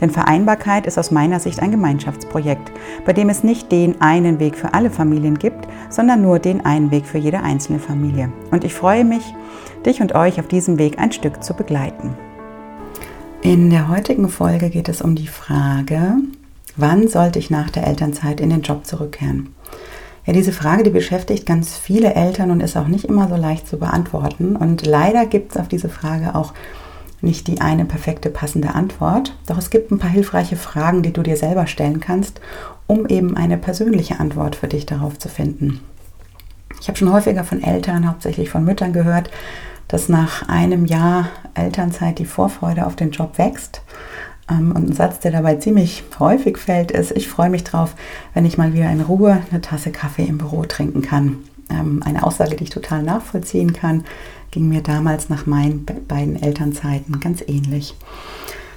Denn Vereinbarkeit ist aus meiner Sicht ein Gemeinschaftsprojekt, bei dem es nicht den einen Weg für alle Familien gibt, sondern nur den einen Weg für jede einzelne Familie. Und ich freue mich, dich und euch auf diesem Weg ein Stück zu begleiten. In der heutigen Folge geht es um die Frage, wann sollte ich nach der Elternzeit in den Job zurückkehren? Ja, diese Frage, die beschäftigt ganz viele Eltern und ist auch nicht immer so leicht zu beantworten. Und leider gibt es auf diese Frage auch nicht die eine perfekte passende Antwort, doch es gibt ein paar hilfreiche Fragen, die du dir selber stellen kannst, um eben eine persönliche Antwort für dich darauf zu finden. Ich habe schon häufiger von Eltern, hauptsächlich von Müttern gehört, dass nach einem Jahr Elternzeit die Vorfreude auf den Job wächst. Ähm, und ein Satz, der dabei ziemlich häufig fällt, ist, ich freue mich drauf, wenn ich mal wieder in Ruhe eine Tasse Kaffee im Büro trinken kann. Ähm, eine Aussage, die ich total nachvollziehen kann, ging mir damals nach meinen beiden Elternzeiten ganz ähnlich.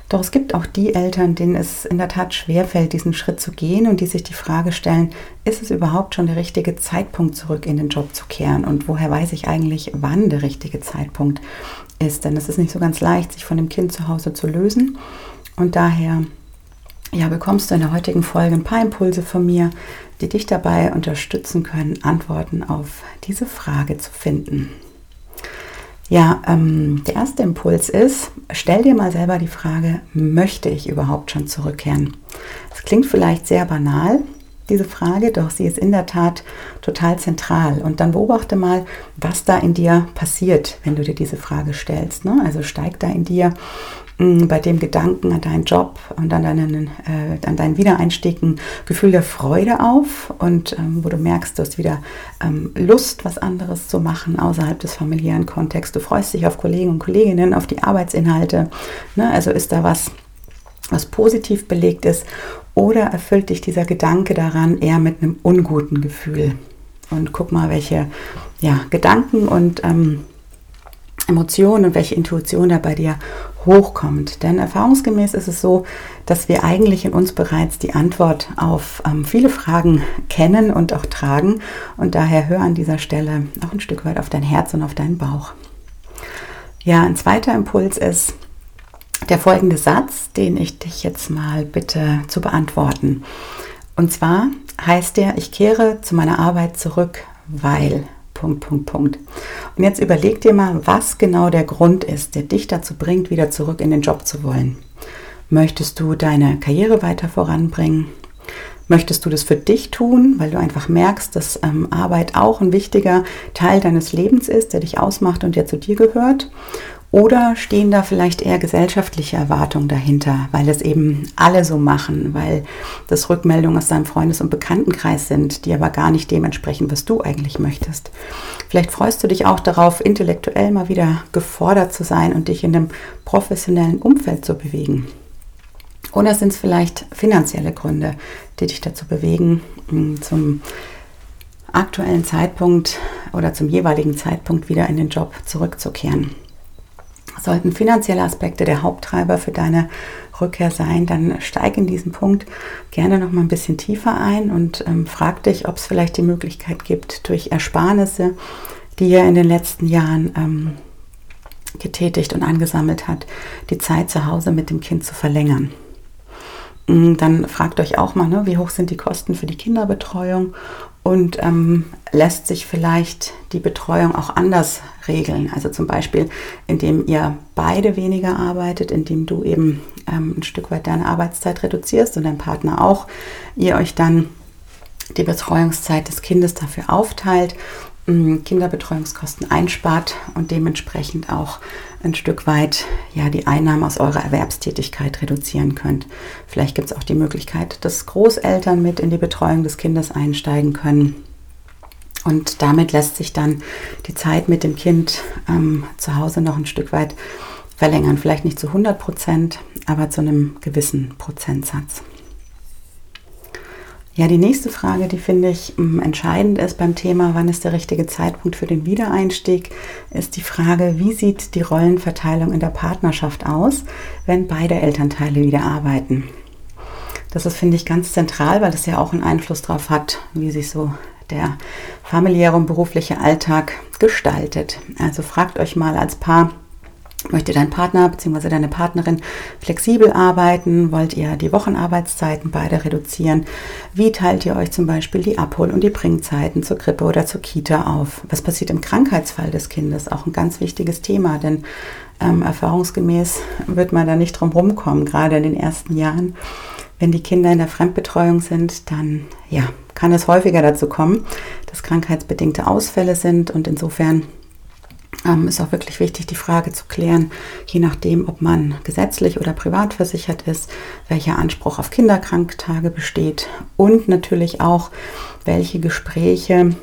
Doch es gibt auch die Eltern, denen es in der Tat schwerfällt, diesen Schritt zu gehen und die sich die Frage stellen, ist es überhaupt schon der richtige Zeitpunkt, zurück in den Job zu kehren? Und woher weiß ich eigentlich, wann der richtige Zeitpunkt ist? Denn es ist nicht so ganz leicht, sich von dem Kind zu Hause zu lösen. Und daher ja, bekommst du in der heutigen Folge ein paar Impulse von mir, die dich dabei unterstützen können, Antworten auf diese Frage zu finden. Ja, ähm, der erste Impuls ist, stell dir mal selber die Frage, möchte ich überhaupt schon zurückkehren? Es klingt vielleicht sehr banal, diese Frage, doch sie ist in der Tat total zentral. Und dann beobachte mal, was da in dir passiert, wenn du dir diese Frage stellst. Ne? Also steigt da in dir bei dem Gedanken an deinen Job und an deinen, äh, an deinen Wiedereinstieg ein Gefühl der Freude auf und ähm, wo du merkst, du hast wieder ähm, Lust, was anderes zu machen außerhalb des familiären Kontexts. Du freust dich auf Kollegen und Kolleginnen, auf die Arbeitsinhalte. Ne? Also ist da was, was positiv belegt ist oder erfüllt dich dieser Gedanke daran eher mit einem unguten Gefühl? Und guck mal, welche ja, Gedanken und ähm, Emotionen und welche Intuition da bei dir hochkommt. Denn erfahrungsgemäß ist es so, dass wir eigentlich in uns bereits die Antwort auf ähm, viele Fragen kennen und auch tragen. Und daher hör an dieser Stelle auch ein Stück weit auf dein Herz und auf deinen Bauch. Ja, ein zweiter Impuls ist der folgende Satz, den ich dich jetzt mal bitte zu beantworten. Und zwar heißt der, ich kehre zu meiner Arbeit zurück, weil Punkt, Punkt, Punkt. Und jetzt überleg dir mal, was genau der Grund ist, der dich dazu bringt, wieder zurück in den Job zu wollen. Möchtest du deine Karriere weiter voranbringen? Möchtest du das für dich tun, weil du einfach merkst, dass ähm, Arbeit auch ein wichtiger Teil deines Lebens ist, der dich ausmacht und der zu dir gehört? Oder stehen da vielleicht eher gesellschaftliche Erwartungen dahinter, weil es eben alle so machen, weil das Rückmeldungen aus deinem Freundes- und Bekanntenkreis sind, die aber gar nicht dementsprechend, was du eigentlich möchtest. Vielleicht freust du dich auch darauf, intellektuell mal wieder gefordert zu sein und dich in einem professionellen Umfeld zu bewegen. Oder sind es vielleicht finanzielle Gründe, die dich dazu bewegen, zum aktuellen Zeitpunkt oder zum jeweiligen Zeitpunkt wieder in den Job zurückzukehren? Sollten finanzielle Aspekte der Haupttreiber für deine Rückkehr sein, dann steig in diesen Punkt gerne noch mal ein bisschen tiefer ein und ähm, frag dich, ob es vielleicht die Möglichkeit gibt, durch Ersparnisse, die ihr in den letzten Jahren ähm, getätigt und angesammelt hat, die Zeit zu Hause mit dem Kind zu verlängern. Mm, dann fragt euch auch mal, ne, wie hoch sind die Kosten für die Kinderbetreuung und ähm, lässt sich vielleicht die Betreuung auch anders regeln. Also zum Beispiel, indem ihr beide weniger arbeitet, indem du eben ähm, ein Stück weit deine Arbeitszeit reduzierst und dein Partner auch, ihr euch dann die Betreuungszeit des Kindes dafür aufteilt Kinderbetreuungskosten einspart und dementsprechend auch ein Stück weit ja, die Einnahmen aus eurer Erwerbstätigkeit reduzieren könnt. Vielleicht gibt es auch die Möglichkeit, dass Großeltern mit in die Betreuung des Kindes einsteigen können. Und damit lässt sich dann die Zeit mit dem Kind ähm, zu Hause noch ein Stück weit verlängern. Vielleicht nicht zu 100 Prozent, aber zu einem gewissen Prozentsatz. Ja, die nächste Frage, die finde ich mm, entscheidend ist beim Thema, wann ist der richtige Zeitpunkt für den Wiedereinstieg, ist die Frage, wie sieht die Rollenverteilung in der Partnerschaft aus, wenn beide Elternteile wieder arbeiten. Das ist, finde ich, ganz zentral, weil das ja auch einen Einfluss darauf hat, wie sich so der familiäre und berufliche Alltag gestaltet. Also fragt euch mal als Paar, Möchte dein Partner bzw. deine Partnerin flexibel arbeiten? Wollt ihr die Wochenarbeitszeiten beide reduzieren? Wie teilt ihr euch zum Beispiel die Abhol- und die Bringzeiten zur Krippe oder zur Kita auf? Was passiert im Krankheitsfall des Kindes? Auch ein ganz wichtiges Thema, denn ähm, erfahrungsgemäß wird man da nicht drum rumkommen, gerade in den ersten Jahren. Wenn die Kinder in der Fremdbetreuung sind, dann ja, kann es häufiger dazu kommen, dass krankheitsbedingte Ausfälle sind und insofern ähm, ist auch wirklich wichtig, die Frage zu klären, je nachdem, ob man gesetzlich oder privat versichert ist, welcher Anspruch auf Kinderkranktage besteht und natürlich auch, welche Gespräche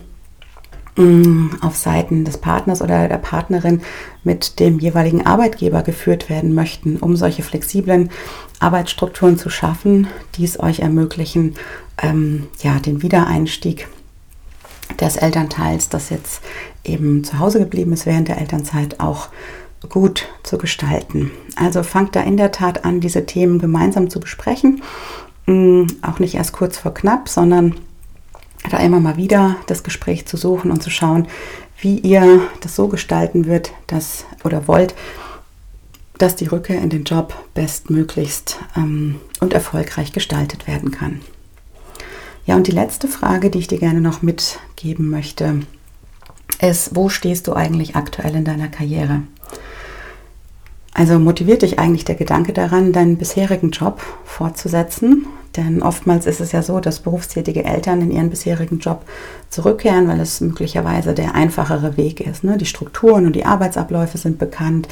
mm, auf Seiten des Partners oder der Partnerin mit dem jeweiligen Arbeitgeber geführt werden möchten, um solche flexiblen Arbeitsstrukturen zu schaffen, die es euch ermöglichen, ähm, ja, den Wiedereinstieg des Elternteils, das jetzt eben zu Hause geblieben ist während der Elternzeit, auch gut zu gestalten. Also fangt da in der Tat an, diese Themen gemeinsam zu besprechen. Mm, auch nicht erst kurz vor knapp, sondern da immer mal wieder das Gespräch zu suchen und zu schauen, wie ihr das so gestalten wird, dass oder wollt, dass die Rückkehr in den Job bestmöglichst ähm, und erfolgreich gestaltet werden kann. Ja, und die letzte Frage, die ich dir gerne noch mitgeben möchte, ist, wo stehst du eigentlich aktuell in deiner Karriere? Also motiviert dich eigentlich der Gedanke daran, deinen bisherigen Job fortzusetzen denn oftmals ist es ja so, dass berufstätige Eltern in ihren bisherigen Job zurückkehren, weil es möglicherweise der einfachere Weg ist. Ne? Die Strukturen und die Arbeitsabläufe sind bekannt.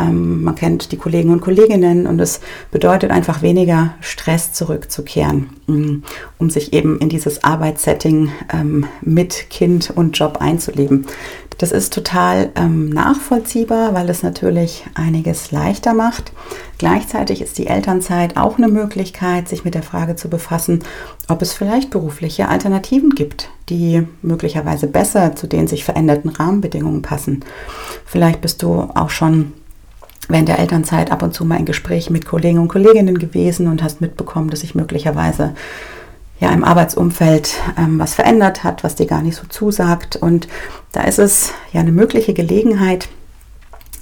Ähm, man kennt die Kollegen und Kolleginnen und es bedeutet einfach weniger Stress zurückzukehren, mm, um sich eben in dieses Arbeitssetting ähm, mit Kind und Job einzuleben. Das ist total ähm, nachvollziehbar, weil es natürlich einiges leichter macht. Gleichzeitig ist die Elternzeit auch eine Möglichkeit, sich mit der Frage zu befassen, ob es vielleicht berufliche Alternativen gibt, die möglicherweise besser zu den sich veränderten Rahmenbedingungen passen. Vielleicht bist du auch schon während der Elternzeit ab und zu mal in Gesprächen mit Kollegen und Kolleginnen gewesen und hast mitbekommen, dass sich möglicherweise ja im Arbeitsumfeld ähm, was verändert hat, was dir gar nicht so zusagt. Und da ist es ja eine mögliche Gelegenheit,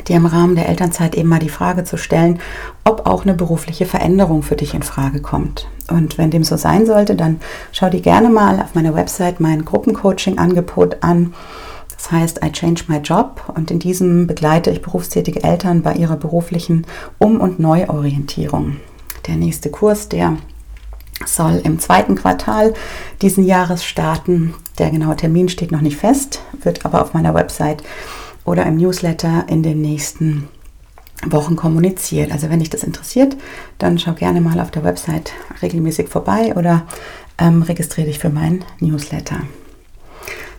dir im Rahmen der Elternzeit eben mal die Frage zu stellen, ob auch eine berufliche Veränderung für dich in Frage kommt. Und wenn dem so sein sollte, dann schau dir gerne mal auf meiner Website mein Gruppencoaching-Angebot an. Das heißt I Change My Job und in diesem begleite ich berufstätige Eltern bei ihrer beruflichen Um- und Neuorientierung. Der nächste Kurs, der soll im zweiten Quartal diesen Jahres starten. Der genaue Termin steht noch nicht fest, wird aber auf meiner Website oder im Newsletter in den nächsten Wochen kommuniziert. Also wenn dich das interessiert, dann schau gerne mal auf der Website regelmäßig vorbei oder ähm, registriere dich für meinen Newsletter.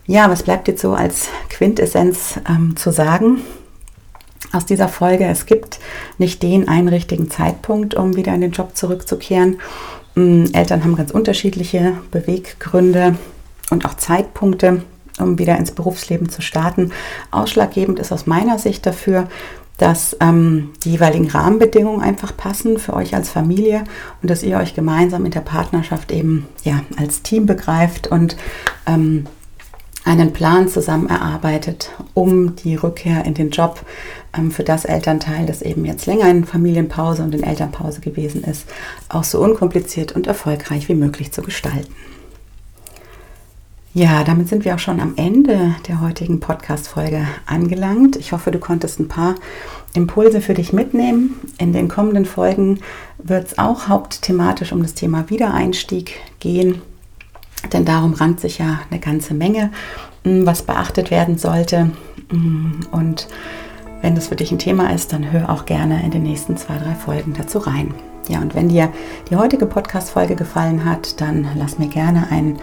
Ja, was bleibt jetzt so als Quintessenz ähm, zu sagen? Aus dieser Folge, es gibt nicht den einen richtigen Zeitpunkt, um wieder in den Job zurückzukehren. Mm, Eltern haben ganz unterschiedliche Beweggründe und auch Zeitpunkte, um wieder ins Berufsleben zu starten. Ausschlaggebend ist aus meiner Sicht dafür, dass ähm, die jeweiligen Rahmenbedingungen einfach passen für euch als Familie und dass ihr euch gemeinsam in der Partnerschaft eben ja, als Team begreift und ähm, einen Plan zusammen erarbeitet, um die Rückkehr in den Job ähm, für das Elternteil, das eben jetzt länger in Familienpause und in Elternpause gewesen ist, auch so unkompliziert und erfolgreich wie möglich zu gestalten. Ja, damit sind wir auch schon am Ende der heutigen Podcast-Folge angelangt. Ich hoffe, du konntest ein paar Impulse für dich mitnehmen. In den kommenden Folgen wird es auch hauptthematisch um das Thema Wiedereinstieg gehen, denn darum rankt sich ja eine ganze Menge, hm, was beachtet werden sollte. Hm, und wenn das für dich ein Thema ist, dann hör auch gerne in den nächsten zwei, drei Folgen dazu rein. Ja, und wenn dir die heutige Podcast-Folge gefallen hat, dann lass mir gerne ein,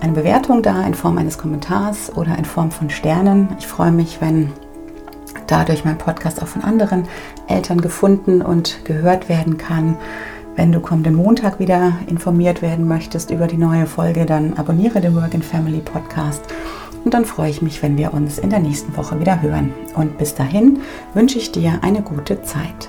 eine Bewertung da in Form eines Kommentars oder in Form von Sternen. Ich freue mich, wenn dadurch mein Podcast auch von anderen Eltern gefunden und gehört werden kann, Wenn du kommenden Montag wieder informiert werden möchtest über die neue Folge, dann abonniere den Work and Family Podcast. Und dann freue ich mich, wenn wir uns in der nächsten Woche wieder hören. Und bis dahin wünsche ich dir eine gute Zeit.